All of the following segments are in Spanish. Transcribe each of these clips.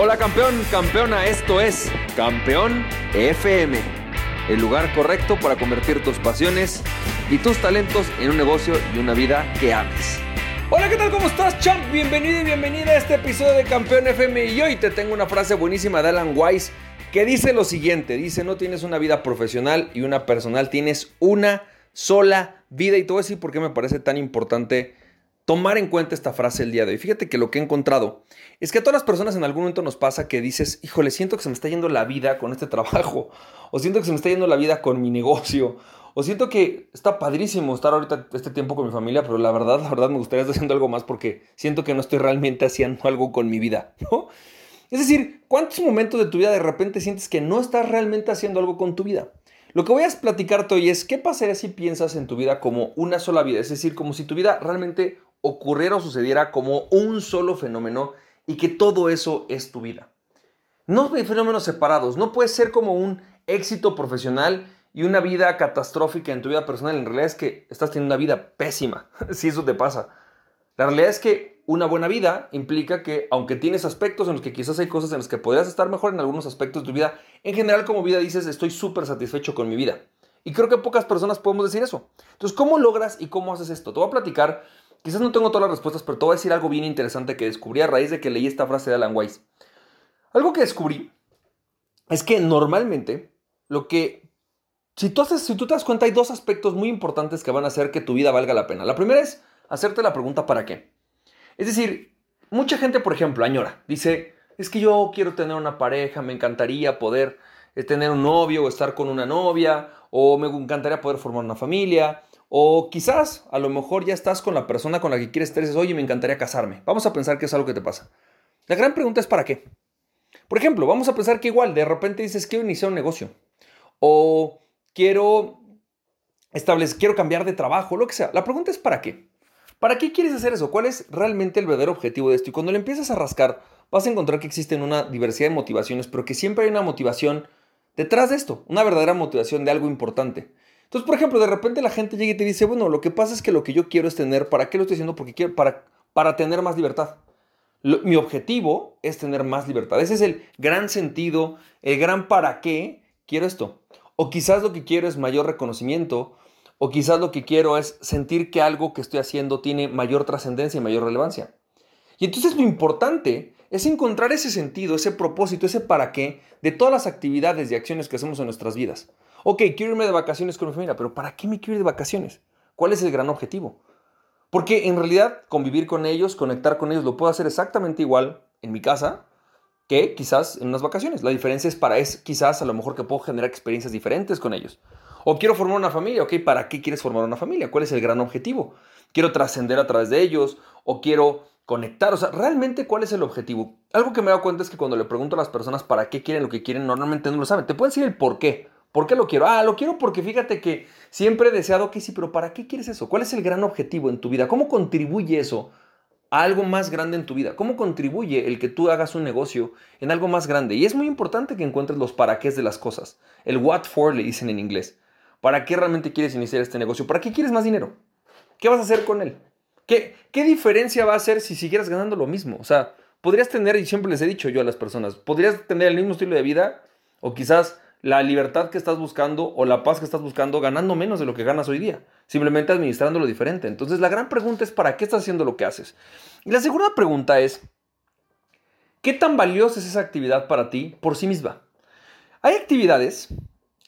Hola campeón, campeona, esto es Campeón FM, el lugar correcto para convertir tus pasiones y tus talentos en un negocio y una vida que ames. Hola, ¿qué tal? ¿Cómo estás, champ? Bienvenido y bienvenida a este episodio de Campeón FM y hoy te tengo una frase buenísima de Alan Weiss que dice lo siguiente, dice, no tienes una vida profesional y una personal, tienes una sola vida y voy a decir por qué me parece tan importante tomar en cuenta esta frase el día de hoy. Fíjate que lo que he encontrado es que a todas las personas en algún momento nos pasa que dices, híjole, siento que se me está yendo la vida con este trabajo, o siento que se me está yendo la vida con mi negocio, o siento que está padrísimo estar ahorita este tiempo con mi familia, pero la verdad, la verdad me gustaría estar haciendo algo más porque siento que no estoy realmente haciendo algo con mi vida. Es decir, ¿cuántos momentos de tu vida de repente sientes que no estás realmente haciendo algo con tu vida? Lo que voy a platicarte hoy es qué pasaría si piensas en tu vida como una sola vida, es decir, como si tu vida realmente ocurriera o sucediera como un solo fenómeno y que todo eso es tu vida. No hay fenómenos separados, no puede ser como un éxito profesional y una vida catastrófica en tu vida personal. En realidad es que estás teniendo una vida pésima, si eso te pasa. La realidad es que una buena vida implica que, aunque tienes aspectos en los que quizás hay cosas en las que podrías estar mejor en algunos aspectos de tu vida, en general como vida dices, estoy súper satisfecho con mi vida. Y creo que pocas personas podemos decir eso. Entonces, ¿cómo logras y cómo haces esto? Te voy a platicar Quizás no tengo todas las respuestas, pero te voy a decir algo bien interesante que descubrí a raíz de que leí esta frase de Alan Weiss. Algo que descubrí es que normalmente lo que... Si si tú te das cuenta, hay dos aspectos muy importantes que van a hacer que tu vida valga la pena. La primera es hacerte la pregunta ¿para qué? Es decir, mucha gente, por ejemplo, añora, dice, es que yo quiero tener una pareja, me encantaría poder eh, tener un novio o estar con una novia, o me encantaría poder formar una familia, o quizás a lo mejor ya estás con la persona con la que quieres estar y dices, oye, me encantaría casarme. Vamos a pensar que es algo que te pasa. La gran pregunta es ¿para qué? Por ejemplo, vamos a pensar que igual de repente dices, quiero iniciar un negocio. O quiero establecer, quiero cambiar de trabajo, lo que sea. La pregunta es ¿para qué? ¿Para qué quieres hacer eso? ¿Cuál es realmente el verdadero objetivo de esto? Y cuando le empiezas a rascar, vas a encontrar que existen una diversidad de motivaciones, pero que siempre hay una motivación detrás de esto, una verdadera motivación de algo importante. Entonces, por ejemplo, de repente la gente llega y te dice, bueno, lo que pasa es que lo que yo quiero es tener, ¿para qué lo estoy haciendo? Porque quiero, para, para tener más libertad. mi objetivo es tener más libertad. Ese es el gran sentido, el gran para qué quiero esto. O quizás lo que quiero es mayor reconocimiento, o quizás lo que quiero es sentir que algo que estoy haciendo tiene mayor trascendencia y mayor relevancia. Y entonces lo importante es encontrar ese sentido, ese propósito, ese para qué de todas las actividades y acciones que hacemos en nuestras vidas. Ok, quiero irme de vacaciones con mi familia, pero ¿para qué me quiero ir de vacaciones? ¿Cuál es el gran objetivo? Porque en realidad convivir con ellos, conectar con ellos, lo puedo hacer exactamente igual en mi casa que quizás en unas vacaciones. La diferencia es para es quizás a lo mejor que puedo generar experiencias diferentes con ellos. O quiero formar una familia, ok, ¿para qué quieres formar una familia? ¿Cuál es el gran objetivo? ¿Quiero trascender a través de ellos? ¿O quiero conectar? O sea, realmente cuál es el objetivo? Algo que me he dado cuenta es que cuando le pregunto a las personas para qué quieren lo que quieren, normalmente no lo saben. Te pueden decir el por qué. ¿Por qué lo quiero? Ah, lo quiero porque fíjate que siempre he deseado que sí, pero ¿para qué quieres eso? ¿Cuál es el gran objetivo en tu vida? ¿Cómo contribuye eso a algo más grande en tu vida? ¿Cómo contribuye el que tú hagas un negocio en algo más grande? Y es muy importante que encuentres los para qué de las cosas. El what for le dicen en inglés. ¿Para qué realmente quieres iniciar este negocio? ¿Para qué quieres más dinero? ¿Qué vas a hacer con él? ¿Qué, qué diferencia va a hacer si siguieras ganando lo mismo? O sea, podrías tener, y siempre les he dicho yo a las personas, podrías tener el mismo estilo de vida o quizás la libertad que estás buscando o la paz que estás buscando ganando menos de lo que ganas hoy día, simplemente administrándolo diferente. Entonces la gran pregunta es ¿para qué estás haciendo lo que haces? Y la segunda pregunta es ¿qué tan valiosa es esa actividad para ti por sí misma? Hay actividades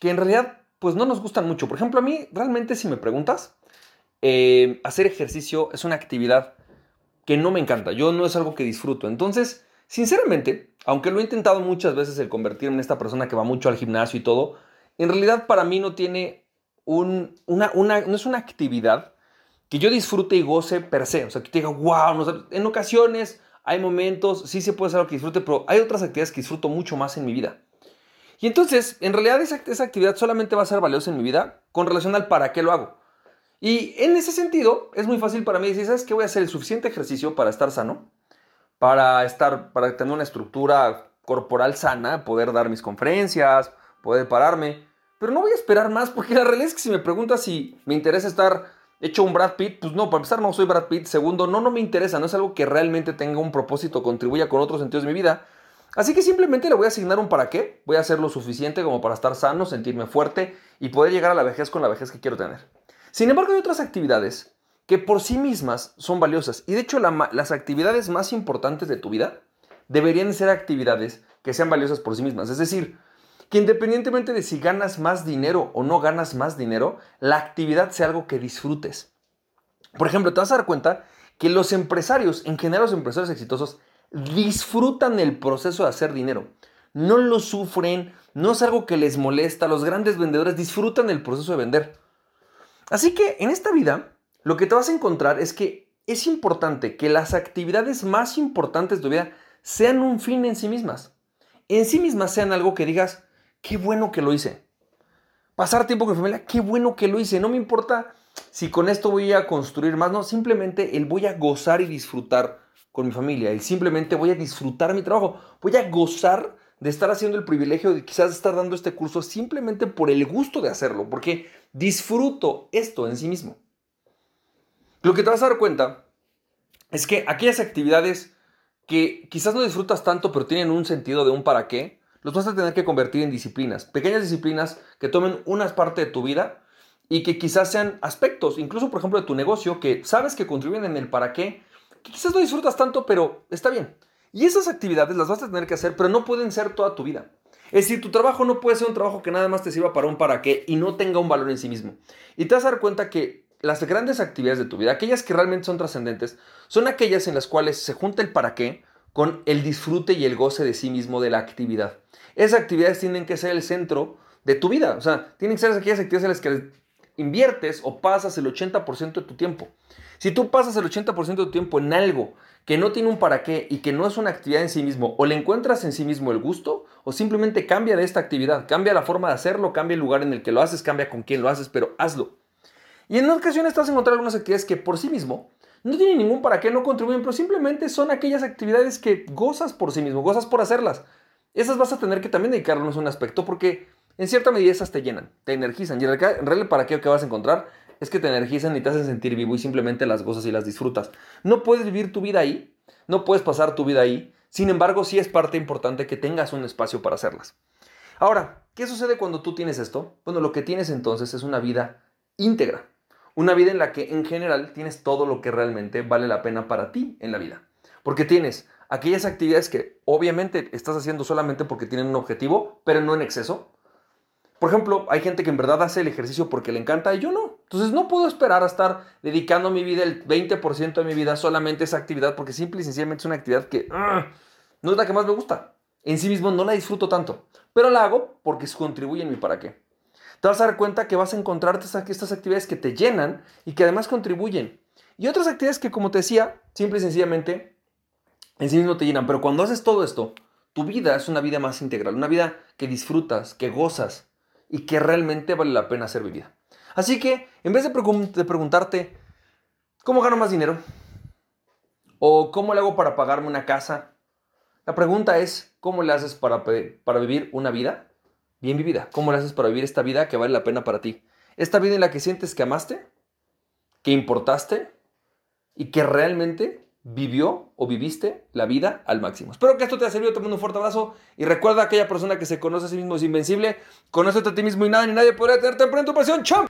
que en realidad pues no nos gustan mucho. Por ejemplo, a mí realmente si me preguntas, eh, hacer ejercicio es una actividad que no me encanta, yo no es algo que disfruto. Entonces, Sinceramente, aunque lo he intentado muchas veces el convertirme en esta persona que va mucho al gimnasio y todo, en realidad para mí no tiene un, una, una, no es una actividad que yo disfrute y goce per se. O sea, que te diga, wow, en ocasiones hay momentos, sí se puede hacer algo que disfrute, pero hay otras actividades que disfruto mucho más en mi vida. Y entonces, en realidad esa, esa actividad solamente va a ser valiosa en mi vida con relación al para qué lo hago. Y en ese sentido, es muy fácil para mí decir, ¿sabes qué? Voy a hacer el suficiente ejercicio para estar sano para estar, para tener una estructura corporal sana, poder dar mis conferencias, poder pararme. Pero no voy a esperar más porque la realidad es que si me preguntas si me interesa estar hecho un Brad Pitt, pues no, para empezar no soy Brad Pitt. Segundo, no, no me interesa, no es algo que realmente tenga un propósito, contribuya con otros sentidos de mi vida. Así que simplemente le voy a asignar un para qué, voy a hacer lo suficiente como para estar sano, sentirme fuerte y poder llegar a la vejez con la vejez que quiero tener. Sin embargo, hay otras actividades que por sí mismas son valiosas y de hecho las actividades más importantes de tu vida deberían ser actividades que sean valiosas por sí mismas. Es decir, que independientemente de si ganas más dinero o no ganas más dinero, la actividad sea algo que disfrutes. Por ejemplo, te vas a dar cuenta que los empresarios, en general los empresarios exitosos, disfrutan el proceso de hacer dinero. No lo sufren, no es algo que les molesta. Los grandes vendedores disfrutan el proceso de vender. Así que en esta vida, lo que te vas a encontrar es que es importante que las actividades más importantes de tu vida sean un fin en sí mismas. En sí mismas sean algo que digas, qué bueno que lo hice. Pasar tiempo con mi familia, qué bueno que lo hice. No me importa si con esto voy a construir más, no, simplemente el voy a gozar y disfrutar con mi familia. El simplemente voy a disfrutar mi trabajo. Voy a gozar de estar haciendo el privilegio de quizás estar dando este curso simplemente por el gusto de hacerlo, porque disfruto esto en sí mismo. Lo que te vas a dar cuenta es que aquellas actividades que quizás no disfrutas tanto, pero tienen un sentido de un para qué, los vas a tener que convertir en disciplinas, pequeñas disciplinas que tomen una parte de tu vida y que quizás sean aspectos, incluso por ejemplo de tu negocio, que sabes que contribuyen en el para qué, que quizás no disfrutas tanto, pero está bien. Y esas actividades las vas a tener que hacer, pero no pueden ser toda tu vida. Es decir, tu trabajo no puede ser un trabajo que nada más te sirva para un para qué y no tenga un valor en sí mismo. Y te vas a dar cuenta que las grandes actividades de tu vida, aquellas que realmente son trascendentes, son aquellas en las cuales se junta el para qué con el disfrute y el goce de sí mismo de la actividad. Esas actividades tienen que ser el centro de tu vida. O sea, tienen que ser aquellas actividades en las que inviertes o pasas el 80% de tu tiempo. Si tú pasas el 80% de tu tiempo en algo que no tiene un para qué y que no es una actividad en sí mismo, o le encuentras en sí mismo el gusto, o simplemente cambia de esta actividad, cambia la forma de hacerlo, cambia el lugar en el que lo haces, cambia con quién lo haces, pero hazlo. Y en ocasiones te vas a encontrar algunas actividades que por sí mismo no tienen ningún para qué, no contribuyen, pero simplemente son aquellas actividades que gozas por sí mismo, gozas por hacerlas. Esas vas a tener que también dedicarnos un aspecto porque en cierta medida esas te llenan, te energizan. Y en realidad, para qué que vas a encontrar es que te energizan y te hacen sentir vivo y simplemente las gozas y las disfrutas. No puedes vivir tu vida ahí, no puedes pasar tu vida ahí. Sin embargo, sí es parte importante que tengas un espacio para hacerlas. Ahora, ¿qué sucede cuando tú tienes esto? Bueno, lo que tienes entonces es una vida íntegra. Una vida en la que en general tienes todo lo que realmente vale la pena para ti en la vida. Porque tienes aquellas actividades que obviamente estás haciendo solamente porque tienen un objetivo, pero no en exceso. Por ejemplo, hay gente que en verdad hace el ejercicio porque le encanta y yo no. Entonces no puedo esperar a estar dedicando mi vida, el 20% de mi vida solamente a esa actividad porque simple y sencillamente es una actividad que ah, no es la que más me gusta. En sí mismo no la disfruto tanto, pero la hago porque contribuye en mi para qué te vas a dar cuenta que vas a encontrarte estas actividades que te llenan y que además contribuyen. Y otras actividades que, como te decía, simple y sencillamente en sí mismo te llenan. Pero cuando haces todo esto, tu vida es una vida más integral, una vida que disfrutas, que gozas y que realmente vale la pena ser vivida. Así que, en vez de, preguntarte, ¿cómo gano más dinero? ¿O cómo le hago para pagarme una casa? La pregunta es, ¿cómo le haces para, para vivir una vida bien vivida. ¿Cómo lo haces para vivir esta vida que vale la pena para ti? Esta vida en la que sientes que amaste, que importaste y que realmente vivió o viviste la vida al máximo. Espero que esto te haya servido. Te mando un fuerte abrazo y recuerda a aquella persona que se conoce a sí mismo es invencible. Conócete a ti mismo y nada ni nadie podrá tenerte en tu pasión. ¡Cham!